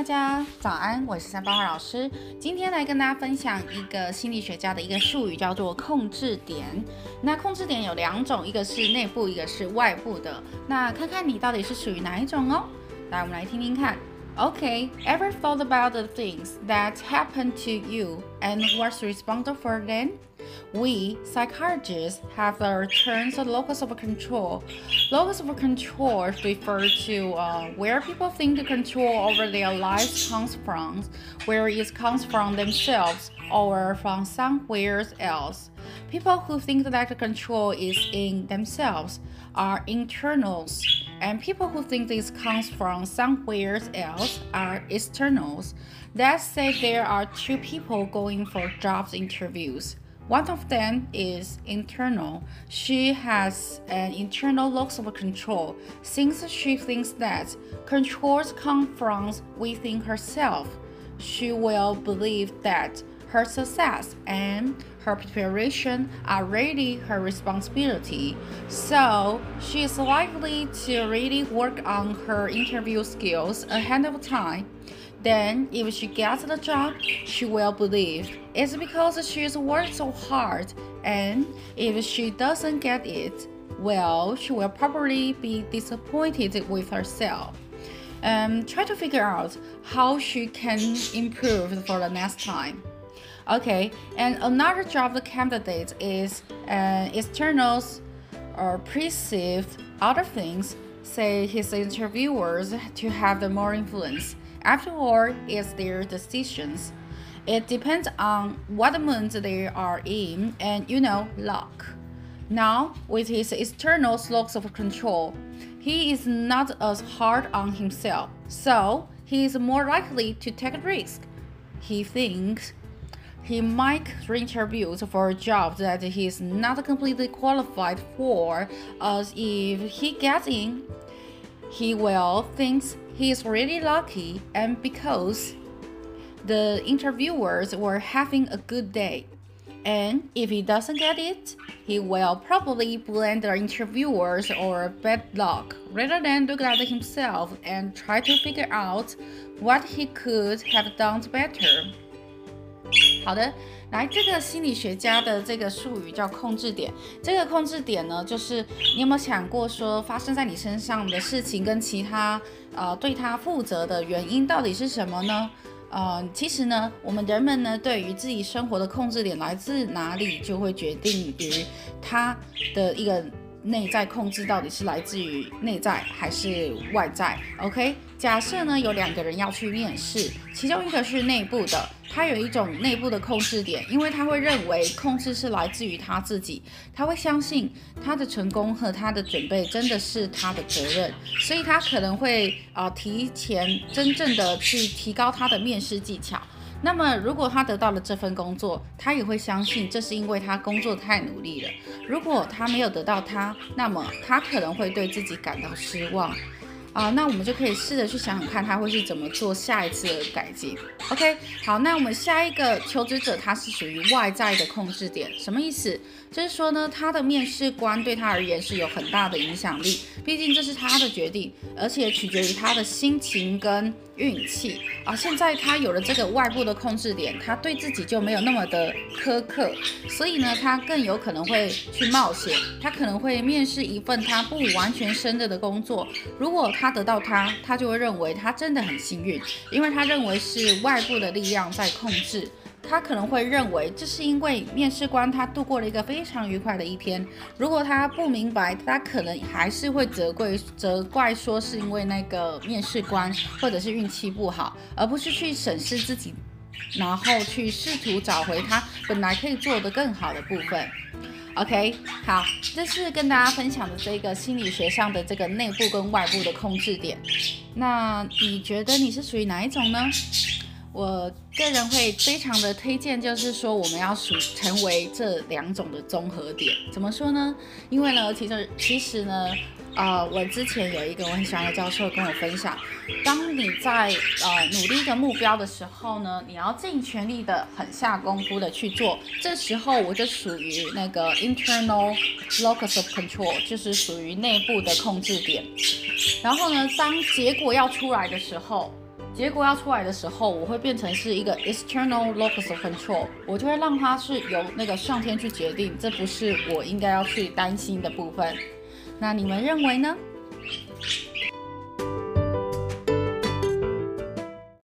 大家早安，我是三八二老师。今天来跟大家分享一个心理学家的一个术语，叫做控制点。那控制点有两种，一个是内部，一个是外部的。那看看你到底是属于哪一种哦。来，我们来听听看。OK，ever thought about the things that happened to you and what's responsible for them? We, psychologists, have a terms of locus of control. Locus of control refers to uh, where people think the control over their lives comes from, where it comes from themselves or from somewhere else. People who think that the control is in themselves are internals, and people who think this comes from somewhere else are externals. Let's say there are two people going for jobs interviews. One of them is internal. She has an internal locus of control since she thinks that controls come from within herself. She will believe that her success and her preparation are really her responsibility. So she is likely to really work on her interview skills ahead of time then, if she gets the job, she will believe it's because she's worked so hard, and if she doesn't get it, well, she will probably be disappointed with herself. Um, try to figure out how she can improve for the next time. Okay, and another job the candidate is uh, externals or perceived other things, say his interviewers to have the more influence. After all, it's their decisions. It depends on what mood they are in and, you know, luck. Now, with his external locus of control, he is not as hard on himself, so he is more likely to take a risk. He thinks he might interview for a job that he is not completely qualified for, as if he gets in, he will thinks he is really lucky and because the interviewers were having a good day. And if he doesn't get it, he will probably blame the interviewers or bad luck rather than look at himself and try to figure out what he could have done better. 好的，来，这个心理学家的这个术语叫控制点。这个控制点呢，就是你有没有想过说，发生在你身上的事情跟其他呃对他负责的原因到底是什么呢？呃，其实呢，我们人们呢对于自己生活的控制点来自哪里，就会决定于他的一个。内在控制到底是来自于内在还是外在？OK，假设呢有两个人要去面试，其中一个是内部的，他有一种内部的控制点，因为他会认为控制是来自于他自己，他会相信他的成功和他的准备真的是他的责任，所以他可能会啊提前真正的去提高他的面试技巧。那么，如果他得到了这份工作，他也会相信这是因为他工作太努力了。如果他没有得到他，那么他可能会对自己感到失望。啊，那我们就可以试着去想想看，他会是怎么做下一次的改进。OK，好，那我们下一个求职者，他是属于外在的控制点，什么意思？就是说呢，他的面试官对他而言是有很大的影响力，毕竟这是他的决定，而且取决于他的心情跟运气啊。现在他有了这个外部的控制点，他对自己就没有那么的苛刻，所以呢，他更有可能会去冒险，他可能会面试一份他不完全胜任的工作。如果他得到他，他就会认为他真的很幸运，因为他认为是外部的力量在控制。他可能会认为这是因为面试官他度过了一个非常愉快的一天。如果他不明白，他可能还是会责怪责怪说是因为那个面试官或者是运气不好，而不是去审视自己，然后去试图找回他本来可以做得更好的部分。OK，好，这是跟大家分享的这个心理学上的这个内部跟外部的控制点。那你觉得你是属于哪一种呢？我个人会非常的推荐，就是说我们要属成为这两种的综合点。怎么说呢？因为呢，其实其实呢，呃，我之前有一个我很喜欢的教授跟我分享，当你在呃努力一个目标的时候呢，你要尽全力的很下功夫的去做。这时候我就属于那个 internal locus of control，就是属于内部的控制点。然后呢，当结果要出来的时候。结果要出来的时候，我会变成是一个 external locus of control，我就会让它是由那个上天去决定，这不是我应该要去担心的部分。那你们认为呢？